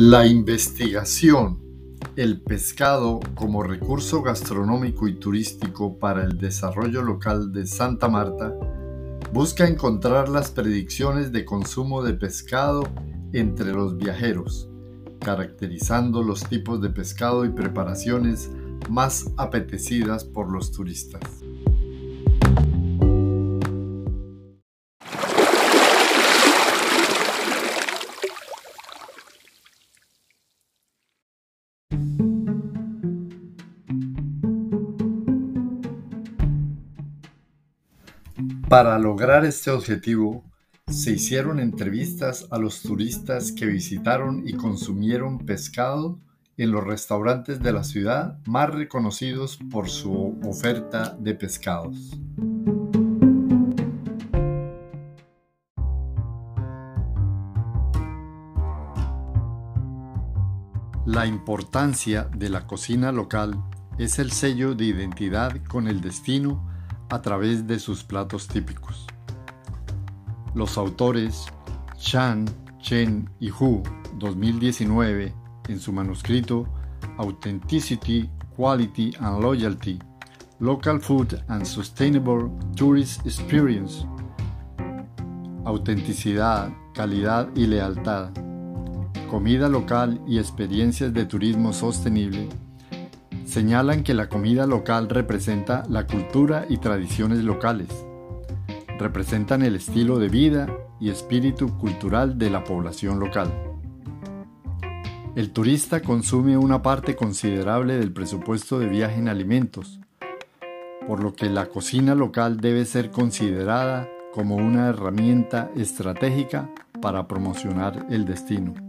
La investigación, el pescado como recurso gastronómico y turístico para el desarrollo local de Santa Marta, busca encontrar las predicciones de consumo de pescado entre los viajeros, caracterizando los tipos de pescado y preparaciones más apetecidas por los turistas. Para lograr este objetivo, se hicieron entrevistas a los turistas que visitaron y consumieron pescado en los restaurantes de la ciudad más reconocidos por su oferta de pescados. La importancia de la cocina local es el sello de identidad con el destino a través de sus platos típicos. Los autores Chan, Chen y Hu 2019 en su manuscrito Authenticity, Quality and Loyalty, Local Food and Sustainable Tourist Experience. Autenticidad, calidad y lealtad. Comida local y experiencias de turismo sostenible señalan que la comida local representa la cultura y tradiciones locales, representan el estilo de vida y espíritu cultural de la población local. El turista consume una parte considerable del presupuesto de viaje en alimentos, por lo que la cocina local debe ser considerada como una herramienta estratégica para promocionar el destino.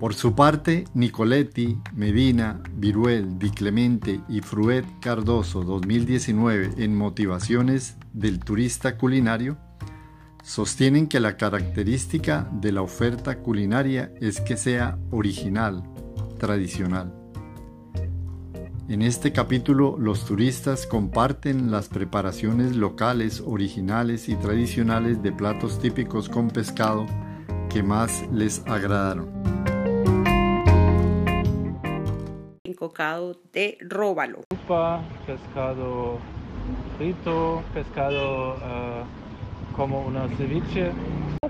Por su parte, Nicoletti, Medina, Viruel, Di Clemente y Fruet Cardoso 2019 en Motivaciones del Turista Culinario sostienen que la característica de la oferta culinaria es que sea original, tradicional. En este capítulo los turistas comparten las preparaciones locales, originales y tradicionales de platos típicos con pescado que más les agradaron. De róbalo. pescado frito, pescado uh, como una ceviche.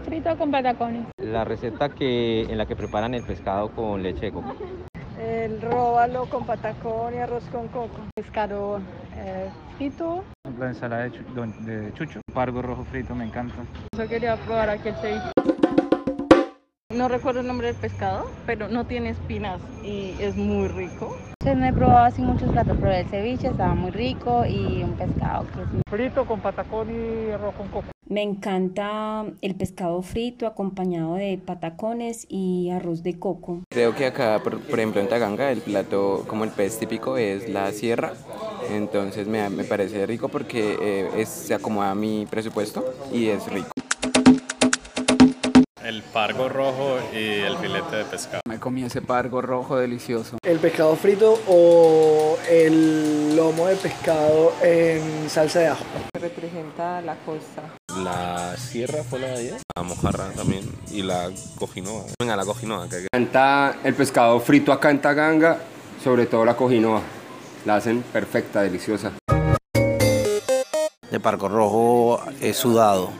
Frito con patacones. La receta que, en la que preparan el pescado con leche de coco. El róbalo con patacón y arroz con coco. Pescado eh, frito. La ensalada de, de chucho. Pargo rojo frito, me encanta. Yo quería probar aquí el ceviche. No recuerdo el nombre del pescado, pero no tiene espinas y es muy rico. Yo no he probado así muchos platos, pero el ceviche estaba muy rico y un pescado que es... Frito con patacón y arroz con coco. Me encanta el pescado frito acompañado de patacones y arroz de coco. Creo que acá, por, ejemplo en Taganga, el plato como el pez típico es la sierra. Entonces me, me parece rico porque eh, es, se acomoda a mi presupuesto y es rico el pargo rojo y el filete de pescado. Me comí ese pargo rojo delicioso. El pescado frito o el lomo de pescado en salsa de ajo. Representa la costa. La sierra fue la de ayer, la mojarra también y la cojinoa. Venga, la cojinoa. Que... Canta el pescado frito acá en Taganga, sobre todo la cojinoa. La hacen perfecta, deliciosa. El pargo rojo es sudado.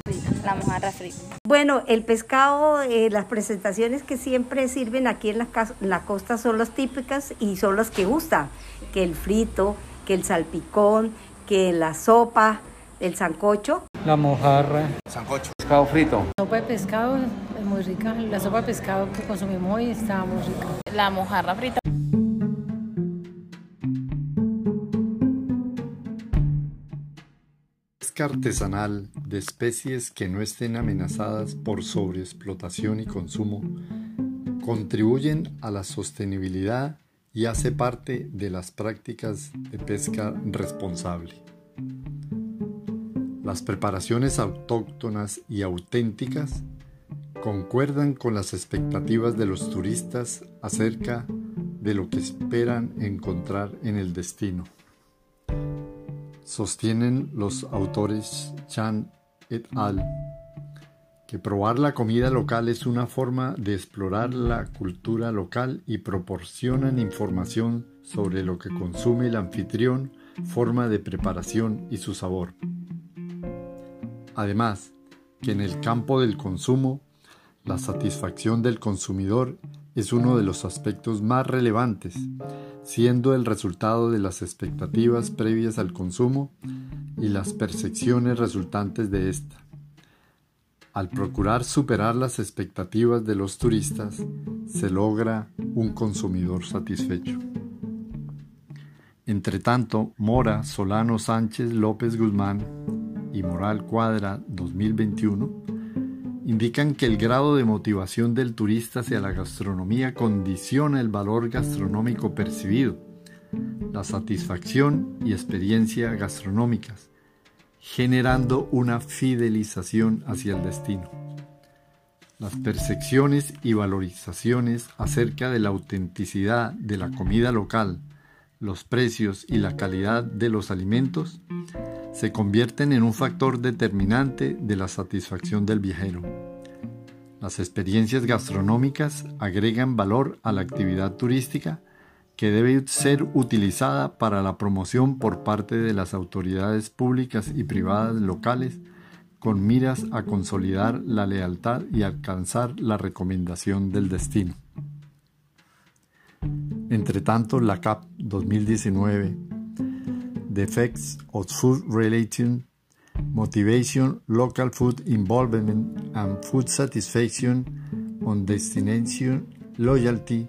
La mojarra frita. Bueno, el pescado, eh, las presentaciones que siempre sirven aquí en la, la costa son las típicas y son las que gustan, que el frito, que el salpicón, que la sopa, el sancocho. La mojarra. Sancocho. Pescado frito. La sopa de pescado es muy rica. La sopa de pescado que consumimos hoy está muy rica. La mojarra frita. Artesanal de especies que no estén amenazadas por sobreexplotación y consumo contribuyen a la sostenibilidad y hace parte de las prácticas de pesca responsable. Las preparaciones autóctonas y auténticas concuerdan con las expectativas de los turistas acerca de lo que esperan encontrar en el destino sostienen los autores Chan et al. que probar la comida local es una forma de explorar la cultura local y proporcionan información sobre lo que consume el anfitrión, forma de preparación y su sabor. Además, que en el campo del consumo, la satisfacción del consumidor es uno de los aspectos más relevantes, siendo el resultado de las expectativas previas al consumo y las percepciones resultantes de ésta. Al procurar superar las expectativas de los turistas, se logra un consumidor satisfecho. Entre tanto, Mora, Solano Sánchez, López Guzmán y Moral Cuadra 2021 indican que el grado de motivación del turista hacia la gastronomía condiciona el valor gastronómico percibido, la satisfacción y experiencia gastronómicas, generando una fidelización hacia el destino. Las percepciones y valorizaciones acerca de la autenticidad de la comida local, los precios y la calidad de los alimentos se convierten en un factor determinante de la satisfacción del viajero. Las experiencias gastronómicas agregan valor a la actividad turística que debe ser utilizada para la promoción por parte de las autoridades públicas y privadas locales con miras a consolidar la lealtad y alcanzar la recomendación del destino. Entre tanto, la CAP 2019 The Effects of Food Relating, Motivation, Local Food Involvement and Food Satisfaction on Destination Loyalty,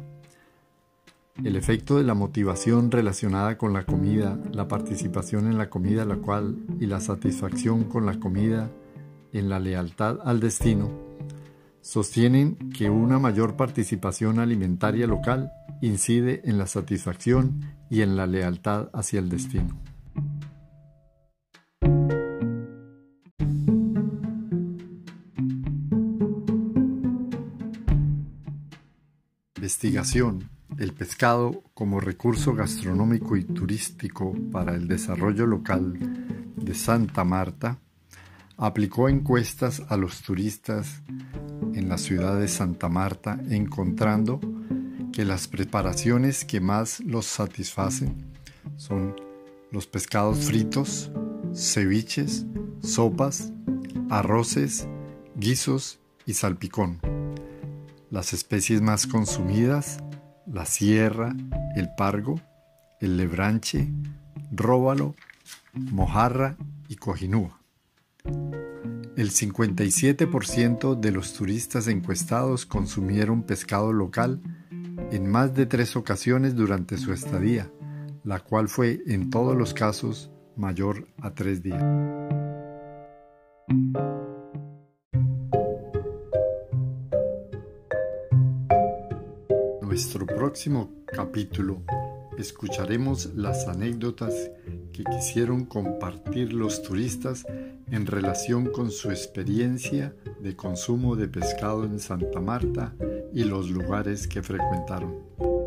el efecto de la motivación relacionada con la comida, la participación en la comida la cual y la satisfacción con la comida en la lealtad al destino, sostienen que una mayor participación alimentaria local incide en la satisfacción y en la lealtad hacia el destino. Investigación. El pescado como recurso gastronómico y turístico para el desarrollo local de Santa Marta aplicó encuestas a los turistas en la ciudad de Santa Marta encontrando que las preparaciones que más los satisfacen son los pescados fritos, ceviches, sopas, arroces, guisos y salpicón. Las especies más consumidas, la sierra, el pargo, el lebranche, róbalo, mojarra y cojinúa. El 57% de los turistas encuestados consumieron pescado local en más de tres ocasiones durante su estadía, la cual fue en todos los casos mayor a tres días. Nuestro próximo capítulo escucharemos las anécdotas que quisieron compartir los turistas en relación con su experiencia de consumo de pescado en Santa Marta y los lugares que frecuentaron.